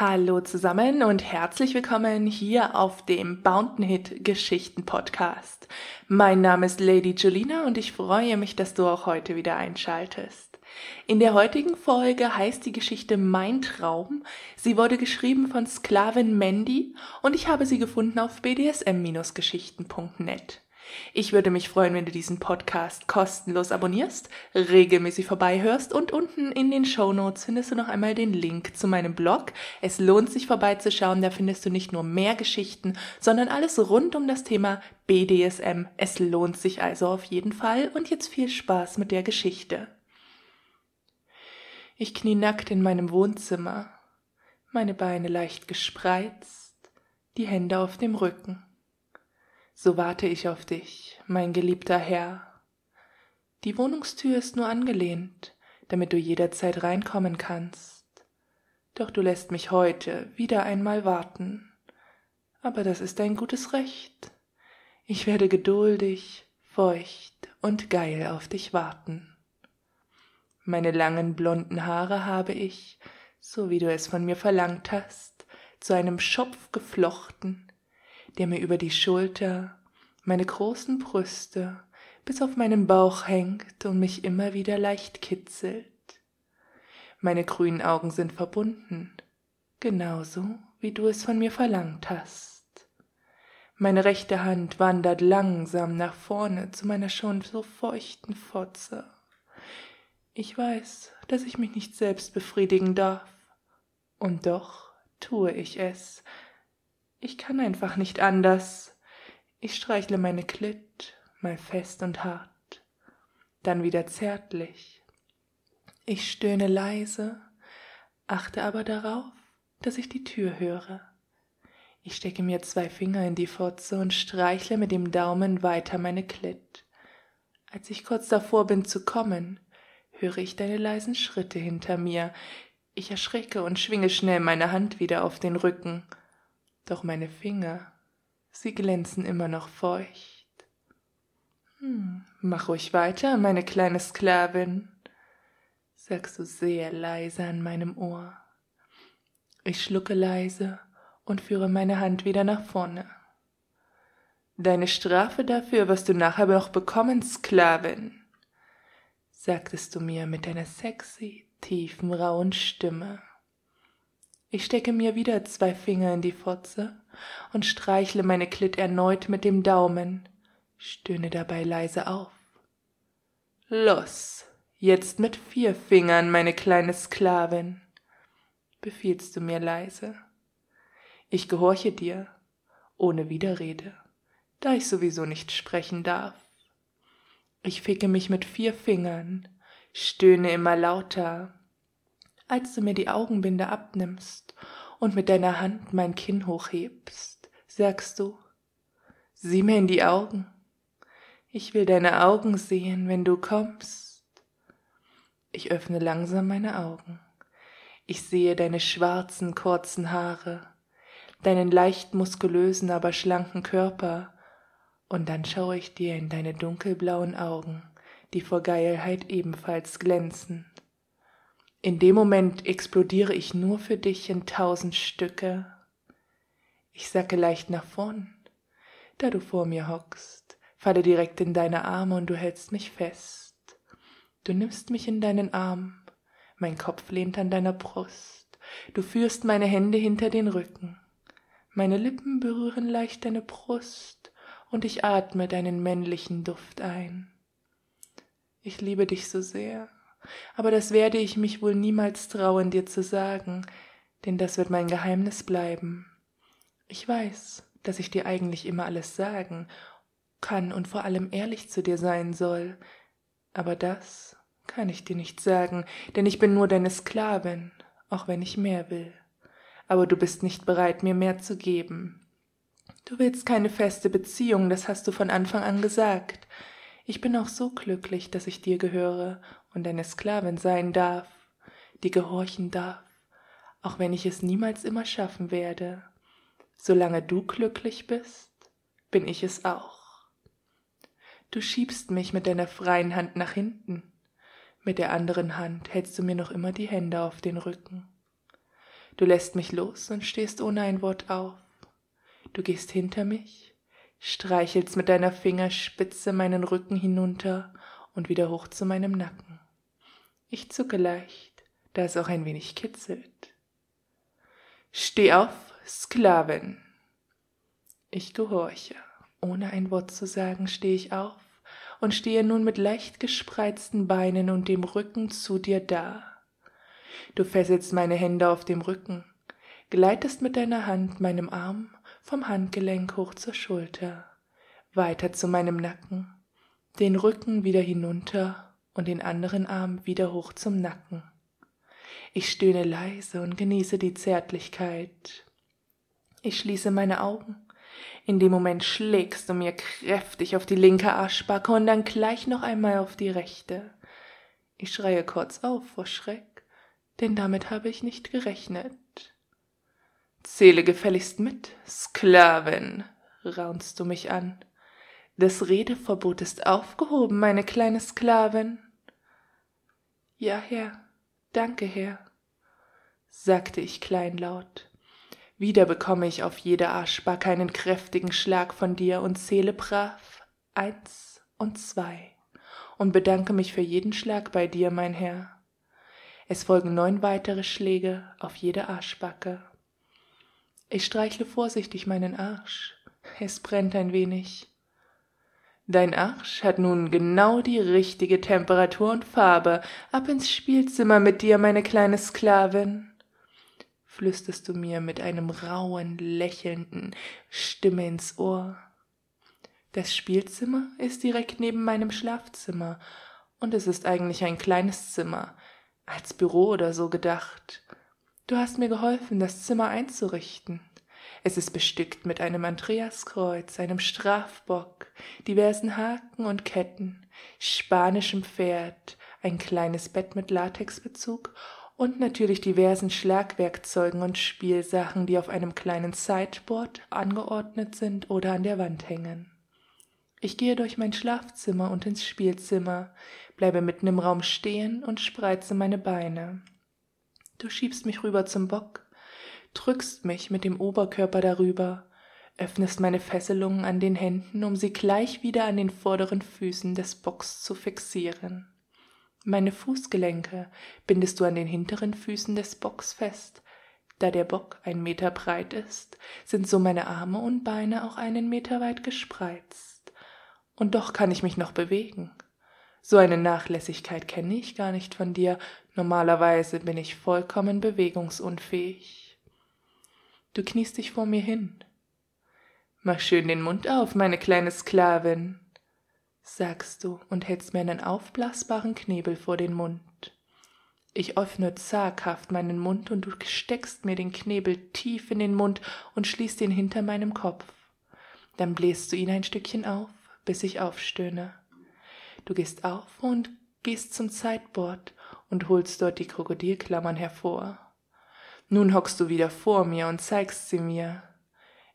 Hallo zusammen und herzlich willkommen hier auf dem Bountain Hit Geschichten Podcast. Mein Name ist Lady Julina und ich freue mich, dass du auch heute wieder einschaltest. In der heutigen Folge heißt die Geschichte Mein Traum. Sie wurde geschrieben von Sklavin Mandy und ich habe sie gefunden auf bdsm-geschichten.net. Ich würde mich freuen, wenn du diesen Podcast kostenlos abonnierst, regelmäßig vorbeihörst und unten in den Show Notes findest du noch einmal den Link zu meinem Blog. Es lohnt sich vorbeizuschauen, da findest du nicht nur mehr Geschichten, sondern alles rund um das Thema BDSM. Es lohnt sich also auf jeden Fall und jetzt viel Spaß mit der Geschichte. Ich knie nackt in meinem Wohnzimmer, meine Beine leicht gespreizt, die Hände auf dem Rücken so warte ich auf dich, mein geliebter Herr. Die Wohnungstür ist nur angelehnt, damit du jederzeit reinkommen kannst. Doch du lässt mich heute wieder einmal warten. Aber das ist dein gutes Recht. Ich werde geduldig, feucht und geil auf dich warten. Meine langen blonden Haare habe ich, so wie du es von mir verlangt hast, zu einem Schopf geflochten, der mir über die Schulter, meine großen Brüste bis auf meinen Bauch hängt und mich immer wieder leicht kitzelt. Meine grünen Augen sind verbunden, genauso wie du es von mir verlangt hast. Meine rechte Hand wandert langsam nach vorne zu meiner schon so feuchten Fotze. Ich weiß, dass ich mich nicht selbst befriedigen darf, und doch tue ich es, ich kann einfach nicht anders. Ich streichle meine Klitt, mal fest und hart, dann wieder zärtlich. Ich stöhne leise, achte aber darauf, dass ich die Tür höre. Ich stecke mir zwei Finger in die Fotze und streichle mit dem Daumen weiter meine Klitt. Als ich kurz davor bin zu kommen, höre ich deine leisen Schritte hinter mir. Ich erschrecke und schwinge schnell meine Hand wieder auf den Rücken doch meine Finger, sie glänzen immer noch feucht. Hm, mach ruhig weiter, meine kleine Sklavin, sagst du sehr leise an meinem Ohr. Ich schlucke leise und führe meine Hand wieder nach vorne. Deine Strafe dafür wirst du nachher noch bekommen, Sklavin, sagtest du mir mit deiner sexy, tiefen, rauen Stimme. Ich stecke mir wieder zwei Finger in die Fotze und streichle meine Klitt erneut mit dem Daumen, stöhne dabei leise auf. Los, jetzt mit vier Fingern, meine kleine Sklavin, befiehlst du mir leise. Ich gehorche dir, ohne Widerrede, da ich sowieso nicht sprechen darf. Ich ficke mich mit vier Fingern, stöhne immer lauter, als du mir die Augenbinde abnimmst und mit deiner Hand mein Kinn hochhebst, sagst du, sieh mir in die Augen. Ich will deine Augen sehen, wenn du kommst. Ich öffne langsam meine Augen. Ich sehe deine schwarzen, kurzen Haare, deinen leicht muskulösen, aber schlanken Körper, und dann schaue ich dir in deine dunkelblauen Augen, die vor Geilheit ebenfalls glänzen. In dem Moment explodiere ich nur für dich in tausend Stücke. Ich sacke leicht nach vorn, da du vor mir hockst, falle direkt in deine Arme und du hältst mich fest. Du nimmst mich in deinen Arm, mein Kopf lehnt an deiner Brust, du führst meine Hände hinter den Rücken, meine Lippen berühren leicht deine Brust und ich atme deinen männlichen Duft ein. Ich liebe dich so sehr aber das werde ich mich wohl niemals trauen, dir zu sagen, denn das wird mein Geheimnis bleiben. Ich weiß, dass ich dir eigentlich immer alles sagen kann und vor allem ehrlich zu dir sein soll, aber das kann ich dir nicht sagen, denn ich bin nur deine Sklavin, auch wenn ich mehr will. Aber du bist nicht bereit, mir mehr zu geben. Du willst keine feste Beziehung, das hast du von Anfang an gesagt. Ich bin auch so glücklich, dass ich dir gehöre und deine Sklavin sein darf, die gehorchen darf, auch wenn ich es niemals immer schaffen werde. Solange du glücklich bist, bin ich es auch. Du schiebst mich mit deiner freien Hand nach hinten, mit der anderen Hand hältst du mir noch immer die Hände auf den Rücken. Du lässt mich los und stehst ohne ein Wort auf. Du gehst hinter mich, streichelst mit deiner Fingerspitze meinen Rücken hinunter und wieder hoch zu meinem Nacken. Ich zucke leicht, da es auch ein wenig kitzelt. Steh auf, Sklavin. Ich gehorche. Ohne ein Wort zu sagen, stehe ich auf und stehe nun mit leicht gespreizten Beinen und dem Rücken zu dir da. Du fesselst meine Hände auf dem Rücken, gleitest mit deiner Hand meinem Arm vom Handgelenk hoch zur Schulter, weiter zu meinem Nacken, den Rücken wieder hinunter und den anderen Arm wieder hoch zum Nacken. Ich stöhne leise und genieße die Zärtlichkeit. Ich schließe meine Augen. In dem Moment schlägst du mir kräftig auf die linke Arschbacke und dann gleich noch einmal auf die rechte. Ich schreie kurz auf vor Schreck, denn damit habe ich nicht gerechnet. Zähle gefälligst mit, Sklavin, raunst du mich an. Das Redeverbot ist aufgehoben, meine kleine Sklavin. Ja, Herr, danke, Herr, sagte ich kleinlaut. Wieder bekomme ich auf jede Arschbacke einen kräftigen Schlag von dir und zähle brav eins und zwei und bedanke mich für jeden Schlag bei dir, mein Herr. Es folgen neun weitere Schläge auf jede Arschbacke. Ich streichle vorsichtig meinen Arsch. Es brennt ein wenig. Dein Arsch hat nun genau die richtige Temperatur und Farbe. Ab ins Spielzimmer mit dir, meine kleine Sklavin. Flüsterst du mir mit einem rauen, lächelnden Stimme ins Ohr. Das Spielzimmer ist direkt neben meinem Schlafzimmer, und es ist eigentlich ein kleines Zimmer, als Büro oder so gedacht. Du hast mir geholfen, das Zimmer einzurichten. Es ist bestückt mit einem Andreaskreuz, einem Strafbock, diversen Haken und Ketten, spanischem Pferd, ein kleines Bett mit Latexbezug und natürlich diversen Schlagwerkzeugen und Spielsachen, die auf einem kleinen Sideboard angeordnet sind oder an der Wand hängen. Ich gehe durch mein Schlafzimmer und ins Spielzimmer, bleibe mitten im Raum stehen und spreize meine Beine. Du schiebst mich rüber zum Bock, drückst mich mit dem Oberkörper darüber, öffnest meine Fesselungen an den Händen, um sie gleich wieder an den vorderen Füßen des Bocks zu fixieren. Meine Fußgelenke bindest du an den hinteren Füßen des Bocks fest. Da der Bock ein Meter breit ist, sind so meine Arme und Beine auch einen Meter weit gespreizt. Und doch kann ich mich noch bewegen. So eine Nachlässigkeit kenne ich gar nicht von dir. Normalerweise bin ich vollkommen bewegungsunfähig. Du kniest dich vor mir hin. Mach schön den Mund auf, meine kleine Sklavin, sagst du und hältst mir einen aufblasbaren Knebel vor den Mund. Ich öffne zaghaft meinen Mund und du steckst mir den Knebel tief in den Mund und schließt ihn hinter meinem Kopf. Dann bläst du ihn ein Stückchen auf, bis ich aufstöhne. Du gehst auf und gehst zum Zeitbord und holst dort die Krokodilklammern hervor. Nun hockst du wieder vor mir und zeigst sie mir.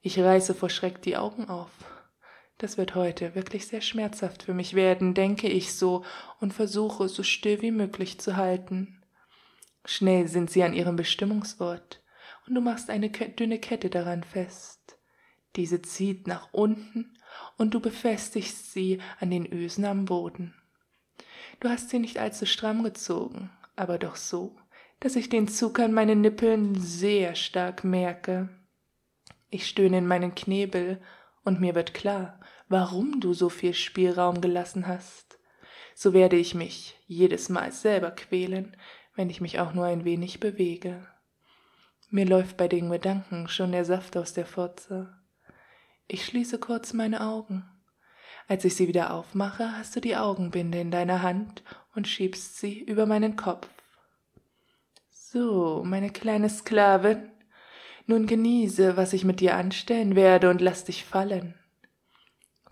Ich reiße vor Schreck die Augen auf. Das wird heute wirklich sehr schmerzhaft für mich werden, denke ich so und versuche, so still wie möglich zu halten. Schnell sind sie an ihrem Bestimmungsort, und du machst eine dünne Kette daran fest. Diese zieht nach unten, und du befestigst sie an den Ösen am Boden. Du hast sie nicht allzu stramm gezogen, aber doch so, dass ich den Zug an meinen Nippeln sehr stark merke. Ich stöhne in meinen Knebel, und mir wird klar, warum du so viel Spielraum gelassen hast. So werde ich mich jedes Mal selber quälen, wenn ich mich auch nur ein wenig bewege. Mir läuft bei den Gedanken schon der Saft aus der Furze. Ich schließe kurz meine Augen. Als ich sie wieder aufmache, hast du die Augenbinde in deiner Hand und schiebst sie über meinen Kopf. So, meine kleine Sklavin, nun genieße, was ich mit dir anstellen werde, und lass dich fallen.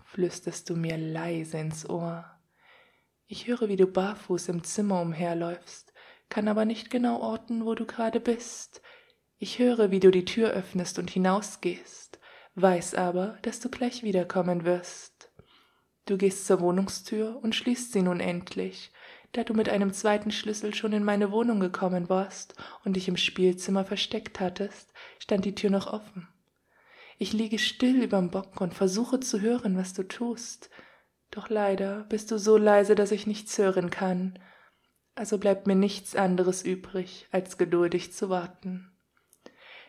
Flüsterst du mir leise ins Ohr. Ich höre, wie du barfuß im Zimmer umherläufst, kann aber nicht genau orten, wo du gerade bist. Ich höre, wie du die Tür öffnest und hinausgehst, weiß aber, dass du gleich wiederkommen wirst. Du gehst zur Wohnungstür und schließt sie nun endlich, da du mit einem zweiten Schlüssel schon in meine Wohnung gekommen warst und dich im Spielzimmer versteckt hattest, stand die Tür noch offen. Ich liege still überm Bock und versuche zu hören, was du tust. Doch leider bist du so leise, dass ich nichts hören kann. Also bleibt mir nichts anderes übrig, als geduldig zu warten.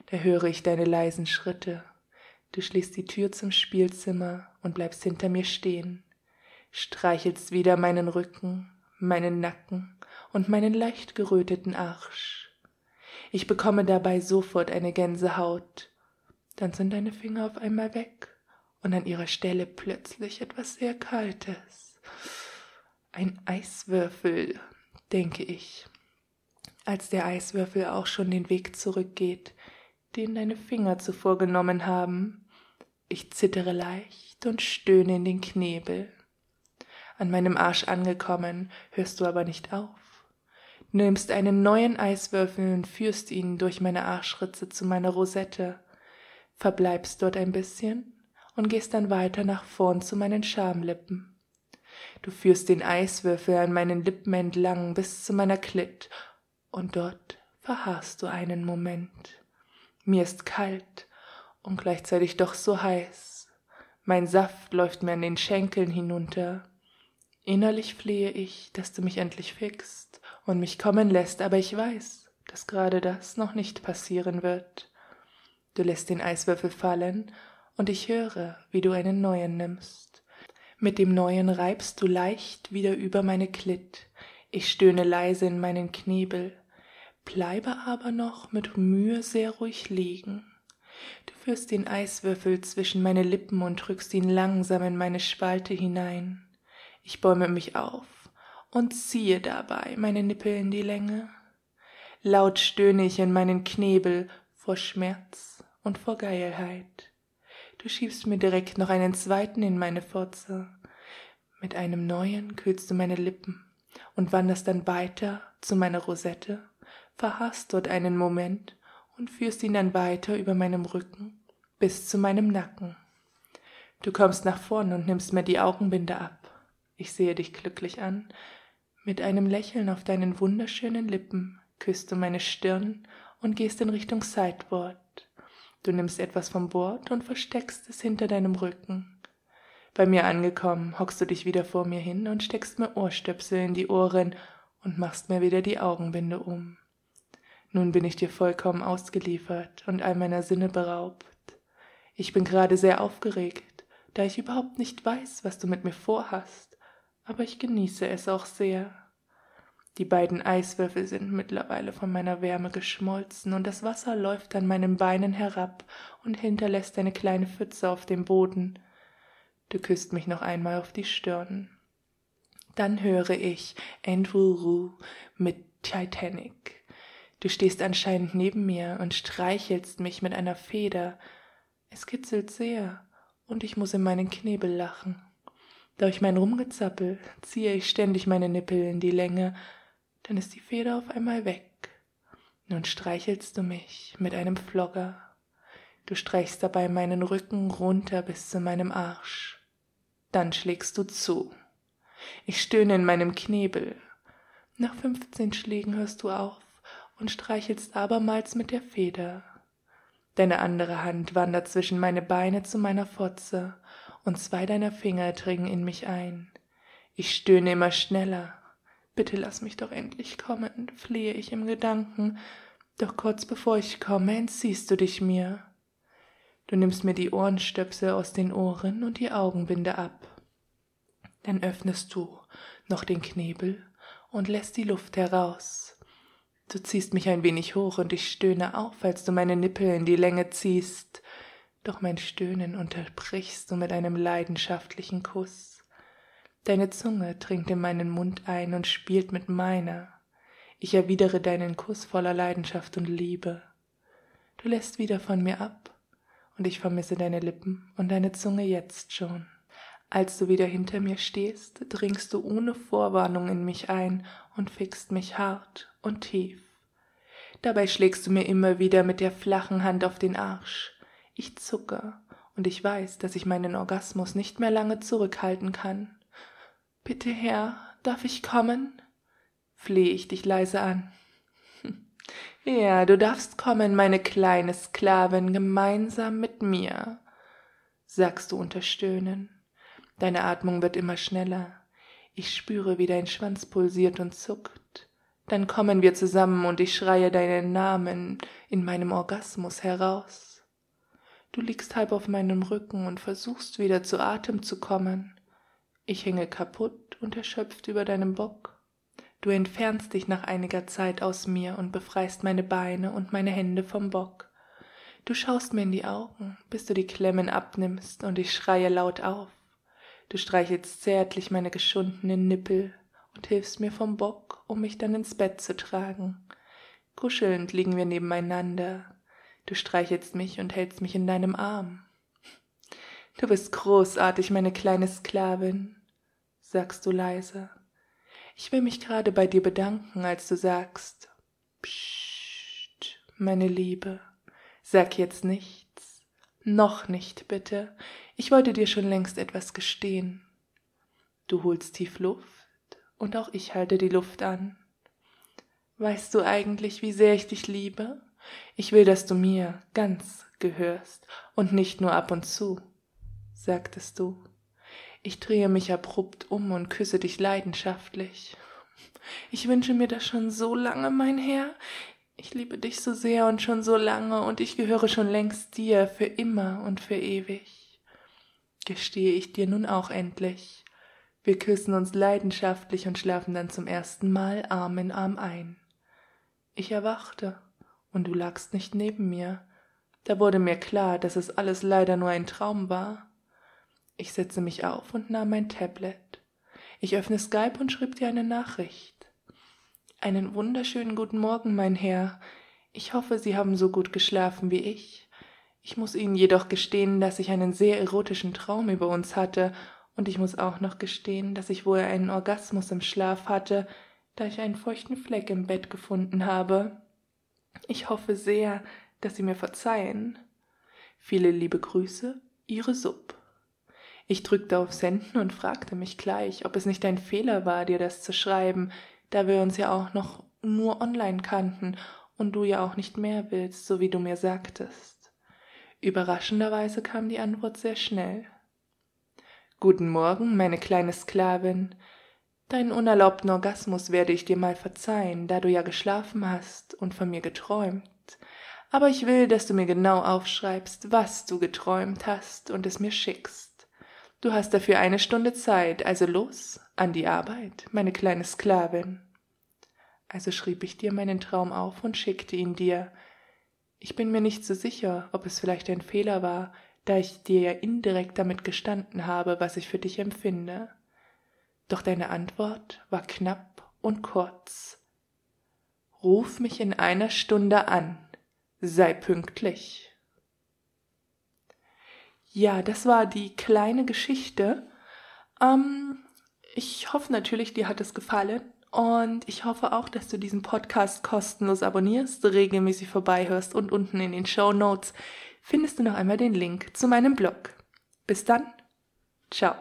Da höre ich deine leisen Schritte. Du schließt die Tür zum Spielzimmer und bleibst hinter mir stehen, streichelst wieder meinen Rücken, meinen Nacken und meinen leicht geröteten Arsch. Ich bekomme dabei sofort eine Gänsehaut. Dann sind deine Finger auf einmal weg und an ihrer Stelle plötzlich etwas sehr Kaltes. Ein Eiswürfel, denke ich, als der Eiswürfel auch schon den Weg zurückgeht, den deine Finger zuvor genommen haben. Ich zittere leicht und stöhne in den Knebel. An meinem Arsch angekommen, hörst du aber nicht auf. Du nimmst einen neuen Eiswürfel und führst ihn durch meine Arschritze zu meiner Rosette, verbleibst dort ein bisschen und gehst dann weiter nach vorn zu meinen Schamlippen. Du führst den Eiswürfel an meinen Lippen entlang bis zu meiner Klit, und dort verharrst du einen Moment. Mir ist kalt und gleichzeitig doch so heiß. Mein Saft läuft mir an den Schenkeln hinunter. Innerlich flehe ich, dass du mich endlich fixst und mich kommen lässt, aber ich weiß, dass gerade das noch nicht passieren wird. Du lässt den Eiswürfel fallen, und ich höre, wie du einen neuen nimmst. Mit dem neuen reibst du leicht wieder über meine Klit. Ich stöhne leise in meinen Knebel, bleibe aber noch mit Mühe sehr ruhig liegen. Du führst den Eiswürfel zwischen meine Lippen und drückst ihn langsam in meine Spalte hinein. Ich bäume mich auf und ziehe dabei meine Nippel in die Länge. Laut stöhne ich in meinen Knebel vor Schmerz und vor Geilheit. Du schiebst mir direkt noch einen zweiten in meine Fotze. Mit einem neuen kühlst du meine Lippen und wanderst dann weiter zu meiner Rosette, verharrst dort einen Moment und führst ihn dann weiter über meinem Rücken bis zu meinem Nacken. Du kommst nach vorn und nimmst mir die Augenbinde ab. Ich sehe dich glücklich an. Mit einem Lächeln auf deinen wunderschönen Lippen küsst du meine Stirn und gehst in Richtung Sideboard. Du nimmst etwas vom Bord und versteckst es hinter deinem Rücken. Bei mir angekommen, hockst du dich wieder vor mir hin und steckst mir Ohrstöpsel in die Ohren und machst mir wieder die Augenbinde um. Nun bin ich dir vollkommen ausgeliefert und all meiner Sinne beraubt. Ich bin gerade sehr aufgeregt, da ich überhaupt nicht weiß, was du mit mir vorhast, aber ich genieße es auch sehr. Die beiden Eiswürfel sind mittlerweile von meiner Wärme geschmolzen, und das Wasser läuft an meinen Beinen herab und hinterlässt eine kleine Pfütze auf dem Boden. Du küsst mich noch einmal auf die Stirn. Dann höre ich Andrew Rue mit Titanic. Du stehst anscheinend neben mir und streichelst mich mit einer Feder. Es kitzelt sehr, und ich muss in meinen Knebel lachen. Durch mein Rumgezappel ziehe ich ständig meine Nippel in die Länge dann ist die Feder auf einmal weg. Nun streichelst du mich mit einem Flogger. Du streichst dabei meinen Rücken runter bis zu meinem Arsch. Dann schlägst du zu. Ich stöhne in meinem Knebel. Nach fünfzehn Schlägen hörst du auf und streichelst abermals mit der Feder. Deine andere Hand wandert zwischen meine Beine zu meiner Fotze, und zwei deiner Finger dringen in mich ein. Ich stöhne immer schneller, Bitte lass mich doch endlich kommen, flehe ich im Gedanken, doch kurz bevor ich komme, entziehst du dich mir. Du nimmst mir die Ohrenstöpsel aus den Ohren und die Augenbinde ab. Dann öffnest du noch den Knebel und lässt die Luft heraus. Du ziehst mich ein wenig hoch und ich stöhne auf, als du meine Nippel in die Länge ziehst, doch mein Stöhnen unterbrichst du mit einem leidenschaftlichen Kuss. Deine Zunge dringt in meinen Mund ein und spielt mit meiner. Ich erwidere deinen Kuss voller Leidenschaft und Liebe. Du lässt wieder von mir ab, und ich vermisse deine Lippen und deine Zunge jetzt schon. Als du wieder hinter mir stehst, dringst du ohne Vorwarnung in mich ein und fickst mich hart und tief. Dabei schlägst du mir immer wieder mit der flachen Hand auf den Arsch. Ich zucke, und ich weiß, dass ich meinen Orgasmus nicht mehr lange zurückhalten kann. Bitte, Herr, darf ich kommen? flehe ich dich leise an. Ja, du darfst kommen, meine kleine Sklavin, gemeinsam mit mir, sagst du unter Stöhnen. Deine Atmung wird immer schneller. Ich spüre, wie dein Schwanz pulsiert und zuckt. Dann kommen wir zusammen und ich schreie deinen Namen in meinem Orgasmus heraus. Du liegst halb auf meinem Rücken und versuchst wieder zu Atem zu kommen. Ich hänge kaputt und erschöpft über deinem Bock. Du entfernst dich nach einiger Zeit aus mir und befreist meine Beine und meine Hände vom Bock. Du schaust mir in die Augen, bis du die Klemmen abnimmst, und ich schreie laut auf. Du streichelst zärtlich meine geschundenen Nippel und hilfst mir vom Bock, um mich dann ins Bett zu tragen. Kuschelnd liegen wir nebeneinander. Du streichelst mich und hältst mich in deinem Arm. Du bist großartig, meine kleine Sklavin, sagst du leise. Ich will mich gerade bei dir bedanken, als du sagst, Psst, meine Liebe, sag jetzt nichts. Noch nicht, bitte. Ich wollte dir schon längst etwas gestehen. Du holst tief Luft und auch ich halte die Luft an. Weißt du eigentlich, wie sehr ich dich liebe? Ich will, dass du mir ganz gehörst und nicht nur ab und zu, sagtest du. Ich drehe mich abrupt um und küsse dich leidenschaftlich. Ich wünsche mir das schon so lange, mein Herr. Ich liebe dich so sehr und schon so lange, und ich gehöre schon längst dir für immer und für ewig. Gestehe ich dir nun auch endlich, wir küssen uns leidenschaftlich und schlafen dann zum ersten Mal Arm in Arm ein. Ich erwachte, und du lagst nicht neben mir. Da wurde mir klar, dass es alles leider nur ein Traum war. Ich setzte mich auf und nahm mein Tablet. Ich öffne Skype und schrieb dir eine Nachricht. Einen wunderschönen guten Morgen, mein Herr. Ich hoffe, Sie haben so gut geschlafen wie ich. Ich muss Ihnen jedoch gestehen, dass ich einen sehr erotischen Traum über uns hatte und ich muss auch noch gestehen, dass ich wohl einen Orgasmus im Schlaf hatte, da ich einen feuchten Fleck im Bett gefunden habe. Ich hoffe sehr, dass Sie mir verzeihen. Viele liebe Grüße, Ihre Sub. Ich drückte auf Senden und fragte mich gleich, ob es nicht ein Fehler war, dir das zu schreiben, da wir uns ja auch noch nur online kannten und du ja auch nicht mehr willst, so wie du mir sagtest. Überraschenderweise kam die Antwort sehr schnell. Guten Morgen, meine kleine Sklavin. Deinen unerlaubten Orgasmus werde ich dir mal verzeihen, da du ja geschlafen hast und von mir geträumt. Aber ich will, dass du mir genau aufschreibst, was du geträumt hast und es mir schickst. Du hast dafür eine Stunde Zeit, also los, an die Arbeit, meine kleine Sklavin. Also schrieb ich dir meinen Traum auf und schickte ihn dir. Ich bin mir nicht so sicher, ob es vielleicht ein Fehler war, da ich dir ja indirekt damit gestanden habe, was ich für dich empfinde. Doch deine Antwort war knapp und kurz. Ruf mich in einer Stunde an, sei pünktlich. Ja, das war die kleine Geschichte. Ähm, ich hoffe natürlich, dir hat es gefallen. Und ich hoffe auch, dass du diesen Podcast kostenlos abonnierst, regelmäßig vorbeihörst und unten in den Show Notes findest du noch einmal den Link zu meinem Blog. Bis dann. Ciao.